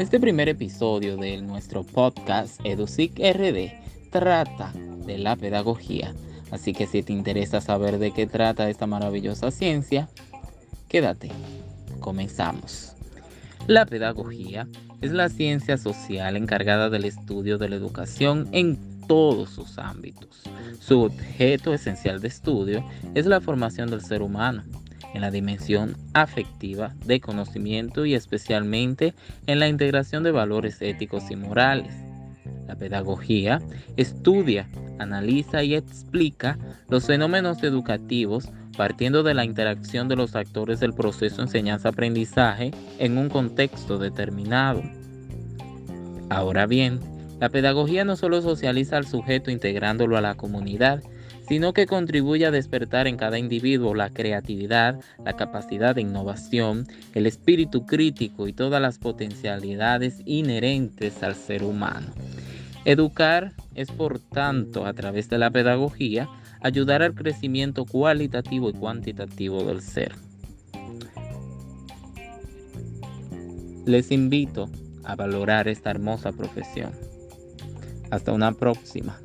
Este primer episodio de nuestro podcast EduSIC RD trata de la pedagogía. Así que si te interesa saber de qué trata esta maravillosa ciencia, quédate. Comenzamos. La pedagogía es la ciencia social encargada del estudio de la educación en todos sus ámbitos. Su objeto esencial de estudio es la formación del ser humano en la dimensión afectiva de conocimiento y especialmente en la integración de valores éticos y morales. La pedagogía estudia, analiza y explica los fenómenos educativos partiendo de la interacción de los actores del proceso enseñanza-aprendizaje en un contexto determinado. Ahora bien, la pedagogía no solo socializa al sujeto integrándolo a la comunidad, sino que contribuye a despertar en cada individuo la creatividad, la capacidad de innovación, el espíritu crítico y todas las potencialidades inherentes al ser humano. Educar es, por tanto, a través de la pedagogía, ayudar al crecimiento cualitativo y cuantitativo del ser. Les invito a valorar esta hermosa profesión. Hasta una próxima.